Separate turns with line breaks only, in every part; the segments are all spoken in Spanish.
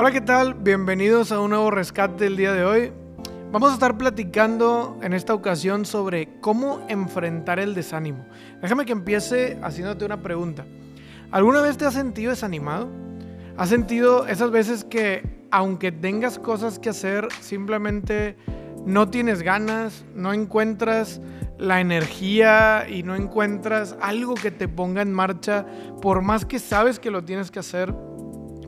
Hola, ¿qué tal? Bienvenidos a un nuevo rescate del día de hoy. Vamos a estar platicando en esta ocasión sobre cómo enfrentar el desánimo. Déjame que empiece haciéndote una pregunta. ¿Alguna vez te has sentido desanimado? ¿Has sentido esas veces que aunque tengas cosas que hacer, simplemente no tienes ganas, no encuentras la energía y no encuentras algo que te ponga en marcha, por más que sabes que lo tienes que hacer,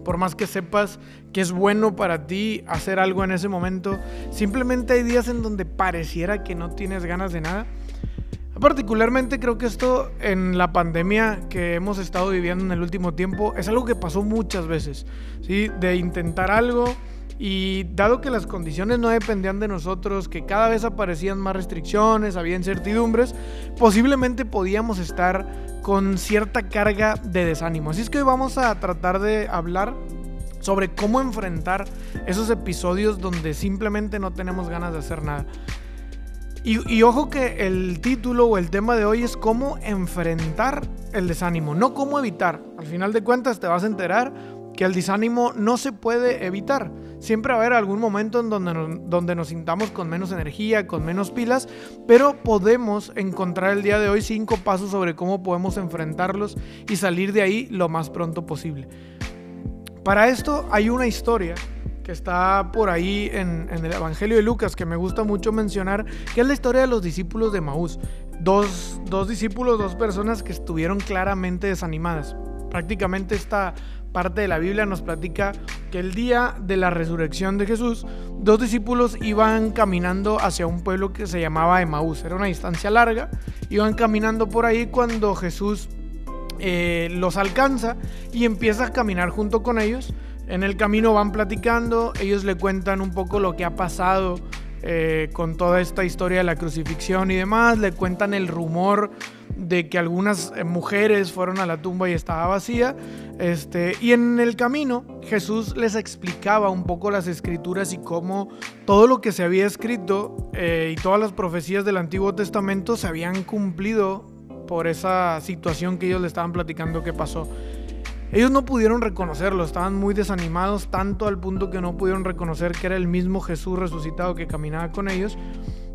por más que sepas que es bueno para ti hacer algo en ese momento, simplemente hay días en donde pareciera que no tienes ganas de nada. Particularmente creo que esto en la pandemia que hemos estado viviendo en el último tiempo es algo que pasó muchas veces, ¿sí? De intentar algo y dado que las condiciones no dependían de nosotros, que cada vez aparecían más restricciones, había incertidumbres, posiblemente podíamos estar con cierta carga de desánimo. Así es que hoy vamos a tratar de hablar sobre cómo enfrentar esos episodios donde simplemente no tenemos ganas de hacer nada. Y, ojo que el título o el tema de hoy es cómo enfrentar el desánimo, no cómo evitar. Al final de cuentas te vas a enterar que el desánimo no se puede evitar. Siempre va a haber algún momento en donde nos, donde nos sintamos con menos energía, con menos pilas, pero podemos encontrar el día de hoy cinco pasos sobre cómo podemos enfrentarlos y salir de ahí lo más pronto posible. Para esto hay una historia que está por ahí en, el Evangelio de Lucas, que me gusta mucho mencionar, que es la historia de los discípulos de Maús. Dos, dos discípulos, dos personas que estuvieron claramente desanimadas. Prácticamente esta parte de la Biblia nos platica que el día de la resurrección de Jesús, dos discípulos iban caminando hacia un pueblo que se llamaba Emaús. Era una distancia larga. Iban caminando por ahí cuando Jesús eh, los alcanza y empieza a caminar junto con ellos. En el camino van platicando, ellos le cuentan un poco lo que ha pasado eh, con toda esta historia de la crucifixión y demás, le cuentan el rumor de que algunas eh, mujeres fueron a la tumba y estaba vacía. Este, y en el camino Jesús les explicaba un poco las escrituras y cómo todo lo que se había escrito eh, y todas las profecías del Antiguo Testamento se habían cumplido por esa situación que ellos le estaban platicando que pasó. Ellos no pudieron reconocerlo, estaban muy desanimados, tanto al punto que no pudieron reconocer que era el mismo Jesús resucitado que caminaba con ellos.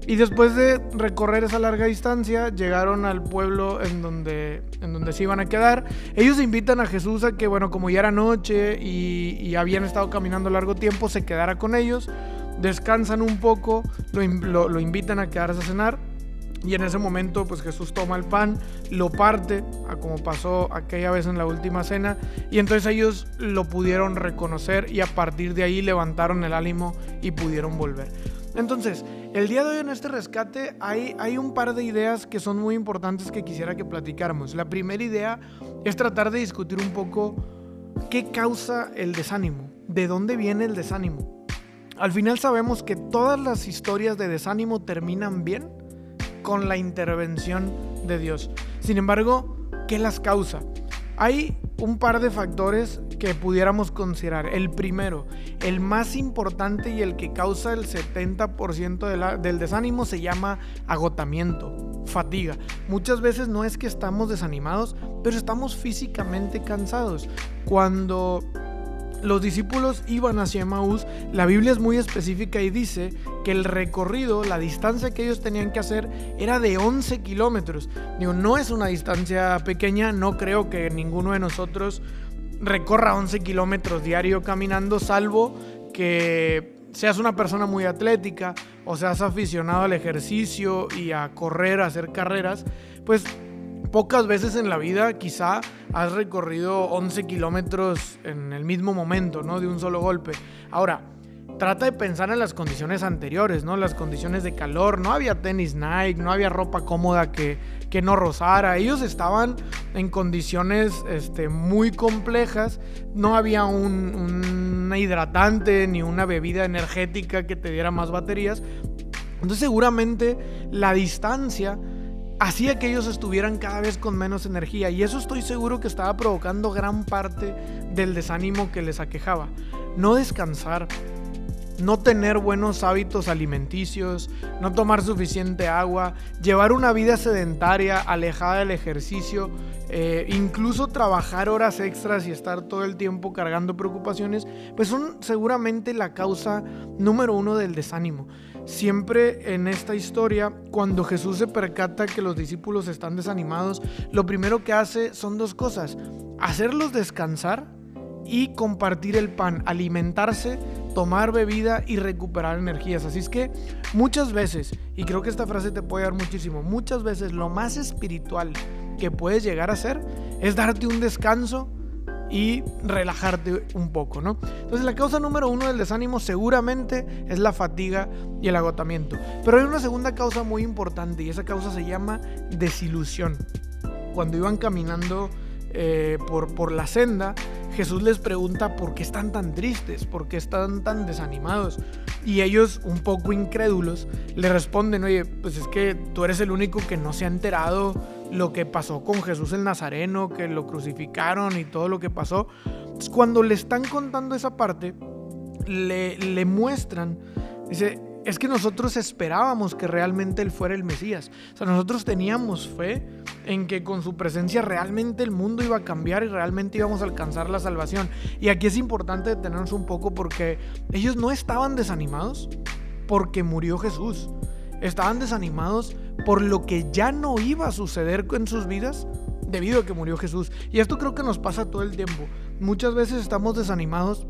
Y después de recorrer esa larga distancia, llegaron al pueblo en donde, en donde se iban a quedar. Ellos invitan a Jesús a que, bueno, como ya era noche y, habían estado caminando largo tiempo, se quedara con ellos. Descansan un poco, lo, invitan a quedarse a cenar. Y en ese momento, pues Jesús toma el pan, lo parte, como pasó aquella vez en la última cena, y entonces ellos lo pudieron reconocer y a partir de ahí levantaron el ánimo y pudieron volver. Entonces, el día de hoy en este rescate hay, hay un par de ideas que son muy importantes que quisiera que platicáramos. La primera idea es tratar de discutir un poco qué causa el desánimo, de dónde viene el desánimo. Al final sabemos que todas las historias de desánimo terminan bien con la intervención de Dios. Sin embargo, ¿qué las causa? Hay un par de factores que pudiéramos considerar. El primero, el más importante y el que causa el 70% del desánimo se llama agotamiento, fatiga. Muchas veces no es que estamos desanimados, pero estamos físicamente cansados. Cuando los discípulos iban hacia Maús, la Biblia es muy específica y dice que el recorrido, la distancia que ellos tenían que hacer era de 11 kilómetros. No es una distancia pequeña, no creo que ninguno de nosotros recorra 11 kilómetros diario caminando, salvo que seas una persona muy atlética o seas aficionado al ejercicio y a correr, a hacer carreras, pues pocas veces en la vida quizá has recorrido 11 kilómetros en el mismo momento, ¿no? De un solo golpe. Ahora, trata de pensar en las condiciones anteriores, ¿no? Las condiciones de calor, no había tenis Nike, no había ropa cómoda que, que no rozara. Ellos estaban en condiciones este, muy complejas, no había un, un hidratante ni una bebida energética que te diera más baterías. Entonces seguramente la distancia hacía que ellos estuvieran cada vez con menos energía y eso estoy seguro que estaba provocando gran parte del desánimo que les aquejaba. No descansar, no tener buenos hábitos alimenticios, no tomar suficiente agua, llevar una vida sedentaria, alejada del ejercicio, eh, incluso trabajar horas extras y estar todo el tiempo cargando preocupaciones, pues son seguramente la causa número uno del desánimo. Siempre en esta historia, cuando Jesús se percata que los discípulos están desanimados, lo primero que hace son dos cosas. Hacerlos descansar y compartir el pan, alimentarse, tomar bebida y recuperar energías. Así es que muchas veces, y creo que esta frase te puede dar muchísimo, muchas veces lo más espiritual que puedes llegar a hacer es darte un descanso y relajarte un poco, ¿no? Entonces la causa número uno del desánimo seguramente es la fatiga y el agotamiento. Pero hay una segunda causa muy importante y esa causa se llama desilusión. Cuando iban caminando eh, por, por la senda, Jesús les pregunta por qué están tan tristes, por qué están tan desanimados. Y ellos, un poco incrédulos, le responden, oye, pues es que tú eres el único que no se ha enterado lo que pasó con Jesús el Nazareno, que lo crucificaron y todo lo que pasó. cuando le están contando esa parte, le, le muestran, dice, es que nosotros esperábamos que realmente Él fuera el Mesías. O sea, nosotros teníamos fe en que con su presencia realmente el mundo iba a cambiar y realmente íbamos a alcanzar la salvación. Y aquí es importante detenernos un poco porque ellos no estaban desanimados porque murió Jesús. Estaban desanimados por lo que ya no iba a suceder en sus vidas debido a que murió Jesús. Y esto creo que nos pasa todo el tiempo. Muchas veces estamos desanimados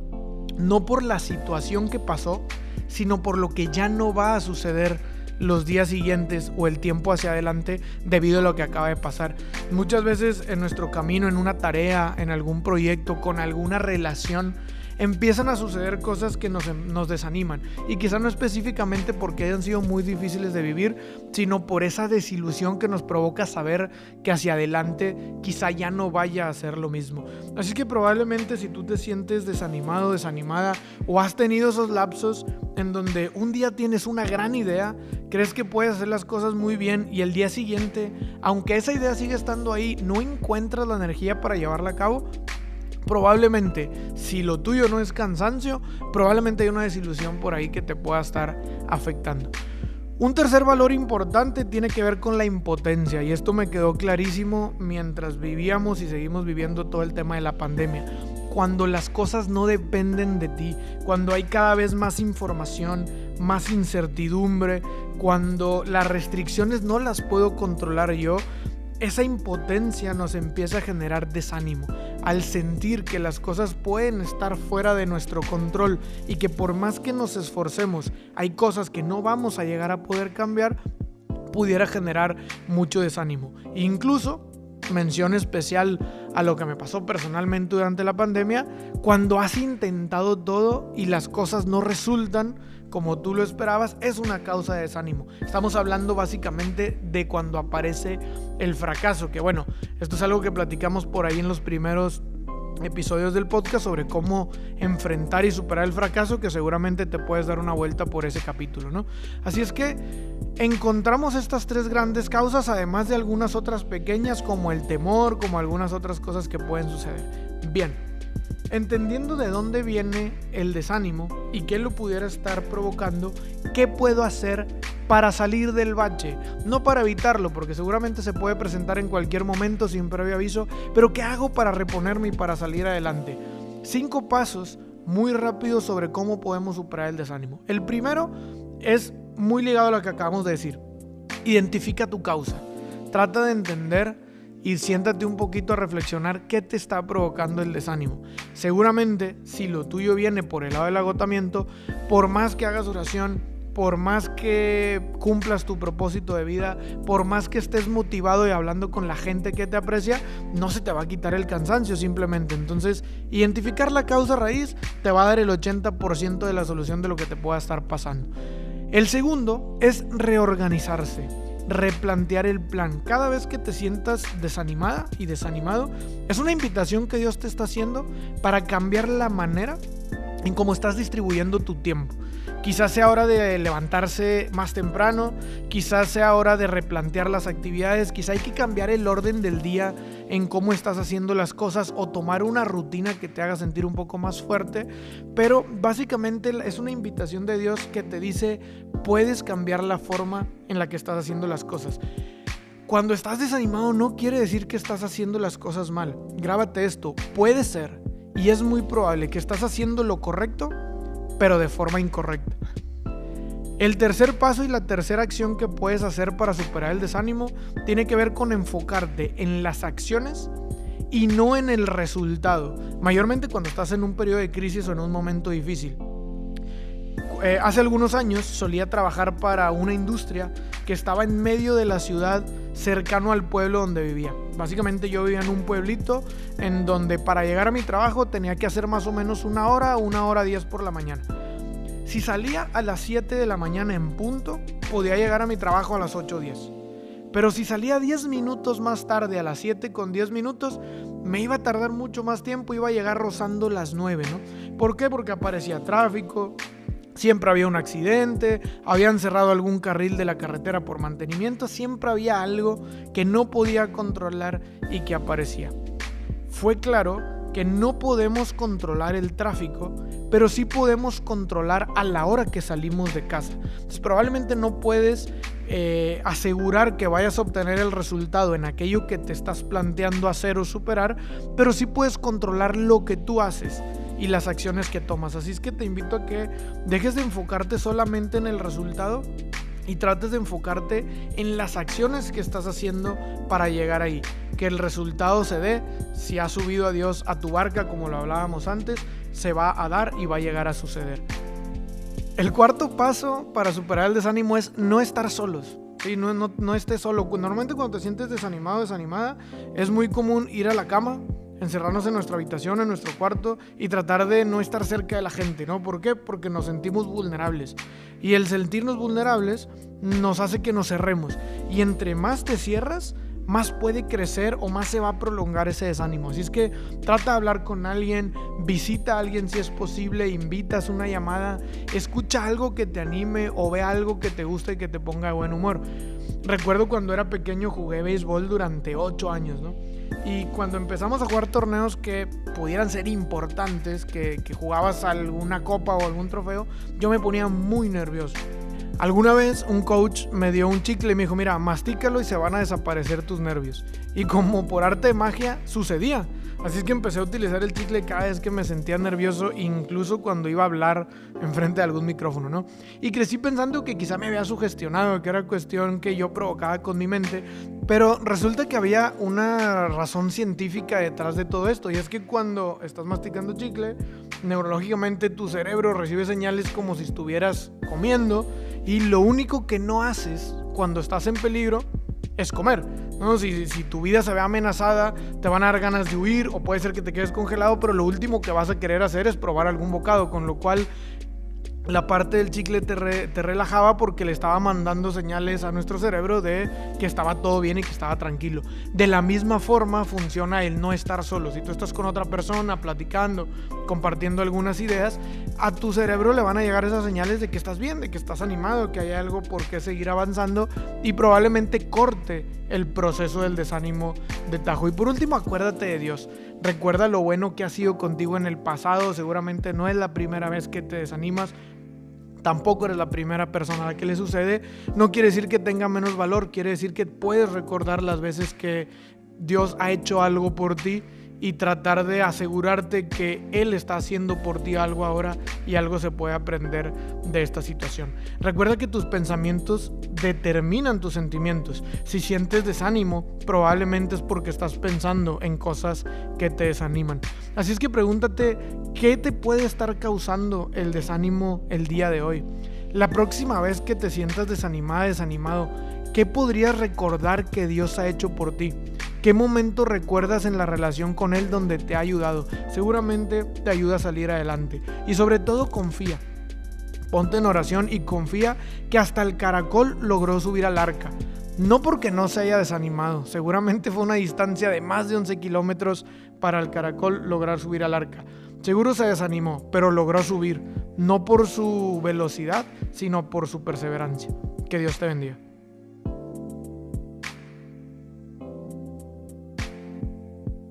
no por la situación que pasó, sino por lo que ya no va a suceder los días siguientes o el tiempo hacia adelante debido a lo que acaba de pasar. Muchas veces en nuestro camino, en una tarea, en algún proyecto, con alguna relación, empiezan a suceder cosas que nos, desaniman. Y quizá no específicamente porque hayan sido muy difíciles de vivir, sino por esa desilusión que nos provoca saber que hacia adelante quizá ya no vaya a ser lo mismo. Así que probablemente si tú te sientes desanimado, desanimada, o has tenido esos lapsos en donde un día tienes una gran idea, crees que puedes hacer las cosas muy bien y el día siguiente, aunque esa idea sigue estando ahí, no encuentras la energía para llevarla a cabo, probablemente, si lo tuyo no es cansancio, probablemente hay una desilusión por ahí que te pueda estar afectando. Un tercer valor importante tiene que ver con la impotencia y esto me quedó clarísimo mientras vivíamos y seguimos viviendo todo el tema de la pandemia. Cuando las cosas no dependen de ti, cuando hay cada vez más información, más incertidumbre, cuando las restricciones no las puedo controlar yo, esa impotencia nos empieza a generar desánimo al sentir que las cosas pueden estar fuera de nuestro control y que por más que nos esforcemos hay cosas que no vamos a llegar a poder cambiar, pudiera generar mucho desánimo. Incluso mención especial a lo que me pasó personalmente durante la pandemia, cuando has intentado todo y las cosas no resultan, como tú lo esperabas, es una causa de desánimo. Estamos hablando básicamente de cuando aparece el fracaso, que bueno, esto es algo que platicamos por ahí en los primeros episodios del podcast sobre cómo enfrentar y superar el fracaso, que seguramente te puedes dar una vuelta por ese capítulo, ¿no? Así es que encontramos estas tres grandes causas, además de algunas otras pequeñas como el temor, como algunas otras cosas que pueden suceder. Bien, Entendiendo de dónde viene el desánimo y qué lo pudiera estar provocando, ¿qué puedo hacer para salir del bache? No para evitarlo, porque seguramente se puede presentar en cualquier momento sin previo aviso, pero ¿qué hago para reponerme y para salir adelante? Cinco pasos muy rápidos sobre cómo podemos superar el desánimo. El primero es muy ligado a lo que acabamos de decir. Identifica tu causa. Trata de entender y siéntate un poquito a reflexionar qué te está provocando el desánimo. Seguramente, si lo tuyo viene por el lado del agotamiento, por más que hagas oración, por más que cumplas tu propósito de vida, por más que estés motivado y hablando con la gente que te aprecia, no se te va a quitar el cansancio simplemente. Entonces, identificar la causa raíz te va a dar el 80% de la solución de lo que te pueda estar pasando. El segundo es reorganizarse replantear el plan. Cada vez que te sientas desanimada y desanimado, es una invitación que Dios te está haciendo para cambiar la manera en cómo estás distribuyendo tu tiempo. Quizás sea hora de levantarse más temprano, quizás sea hora de replantear las actividades, quizás hay que cambiar el orden del día en cómo estás haciendo las cosas o tomar una rutina que te haga sentir un poco más fuerte, pero básicamente es una invitación de Dios que te dice, puedes cambiar la forma en la que estás haciendo las cosas. Cuando estás desanimado no quiere decir que estás haciendo las cosas mal. Grábate esto, puede ser y es muy probable que estás haciendo lo correcto, pero de forma incorrecta. El tercer paso y la tercera acción que puedes hacer para superar el desánimo tiene que ver con enfocarte en las acciones y no en el resultado, mayormente cuando estás en un periodo de crisis o en un momento difícil. Eh, hace algunos años solía trabajar para una industria que estaba en medio de la ciudad cercano al pueblo donde vivía. Básicamente yo vivía en un pueblito en donde para llegar a mi trabajo tenía que hacer más o menos una hora, una hora diez por la mañana. Si salía a las 7 de la mañana en punto, podía llegar a mi trabajo a las 8.10. Pero si salía 10 minutos más tarde a las 7 con 10 minutos, me iba a tardar mucho más tiempo, iba a llegar rozando las 9, ¿no? ¿Por qué? Porque aparecía tráfico, Siempre había un accidente, habían cerrado algún carril de la carretera por mantenimiento, siempre había algo que no podía controlar y que aparecía. Fue claro que no podemos controlar el tráfico, pero sí podemos controlar a la hora que salimos de casa. Entonces, probablemente no puedes eh, asegurar que vayas a obtener el resultado en aquello que te estás planteando hacer o superar, pero sí puedes controlar lo que tú haces y las acciones que tomas. Así es que te invito a que dejes de enfocarte solamente en el resultado y trates de enfocarte en las acciones que estás haciendo para llegar ahí. Que el resultado se dé. Si has subido a Dios a tu barca, como lo hablábamos antes, se va a dar y va a llegar a suceder. El cuarto paso para superar el desánimo es no estar solos. Sí, no, no, estés solo. Normalmente cuando te sientes desanimado, desanimada, es muy común ir a la cama, encerrarnos en nuestra habitación, en nuestro cuarto y tratar de no estar cerca de la gente, ¿no? ¿Por qué? Porque nos sentimos vulnerables. Y el sentirnos vulnerables nos hace que nos cerremos. Y entre más te cierras, más puede crecer o más se va a prolongar ese desánimo. Así es que trata de hablar con alguien, visita a alguien si es posible, invitas una llamada, escucha algo que te anime o ve algo que te guste y que te ponga de buen humor. Recuerdo cuando era pequeño jugué béisbol durante 8 años, ¿no? Y cuando empezamos a jugar torneos que pudieran ser importantes, que, que jugabas alguna copa o algún trofeo, yo me ponía muy nervioso. Alguna vez un coach me dio un chicle y me dijo, mira, mastícalo y se van a desaparecer tus nervios. Y como por arte de magia sucedía. Así es que empecé a utilizar el chicle cada vez que me sentía nervioso, incluso cuando iba a hablar enfrente de algún micrófono, ¿no? Y crecí pensando que quizá me había sugestionado, que era cuestión que yo provocaba con mi mente, pero resulta que había una razón científica detrás de todo esto, y es que cuando estás masticando chicle, neurológicamente tu cerebro recibe señales como si estuvieras comiendo, y lo único que no haces cuando estás en peligro es comer. ¿no? Si, si, tu vida se ve amenazada, te van a dar ganas de huir o puede ser que te quedes congelado, pero lo último que vas a querer hacer es probar algún bocado, con lo cual la parte del chicle te, relajaba porque le estaba mandando señales a nuestro cerebro de que estaba todo bien y que estaba tranquilo. De la misma forma funciona el no estar solo. Si tú estás con otra persona platicando, compartiendo algunas ideas, a tu cerebro le van a llegar esas señales de que estás bien, de que estás animado, que hay algo por qué seguir avanzando y probablemente corte el proceso del desánimo de tajo. Y por último, acuérdate de Dios. Recuerda lo bueno que ha sido contigo en el pasado. Seguramente no es la primera vez que te desanimas tampoco eres la primera persona a la que le sucede, no quiere decir que tenga menos valor, quiere decir que puedes recordar las veces que Dios ha hecho algo por ti y tratar de asegurarte que Él está haciendo por ti algo ahora y algo se puede aprender de esta situación. Recuerda que tus pensamientos determinan tus sentimientos. Si sientes desánimo, probablemente es porque estás pensando en cosas que te desaniman. Así es que pregúntate, ¿qué te puede estar causando el desánimo el día de hoy? La próxima vez que te sientas desanimada, desanimado, ¿qué podrías recordar que Dios ha hecho por ti? ¿Qué momento recuerdas en la relación con Él donde te ha ayudado? Seguramente te ayuda a salir adelante. Y sobre todo confía. Ponte en oración y confía que hasta el caracol logró subir al arca. No porque no se haya desanimado, seguramente fue una distancia de más de 11 kilómetros para el caracol lograr subir al arca. Seguro se desanimó, pero logró subir, no por su velocidad, sino por su perseverancia. Que Dios te bendiga.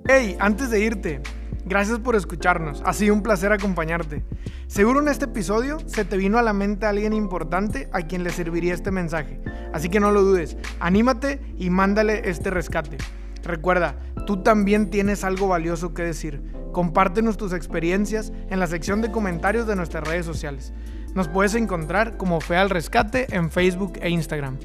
Hey, antes de irte, Gracias por escucharnos, ha sido un placer acompañarte. Seguro en este episodio se te vino a la mente alguien importante a quien le serviría este mensaje, así que no lo dudes, anímate y mándale este rescate. Recuerda, tú también tienes algo valioso que decir. Compártenos tus experiencias en la sección de comentarios de nuestras redes sociales. Nos puedes encontrar como Fe al Rescate en Facebook e Instagram.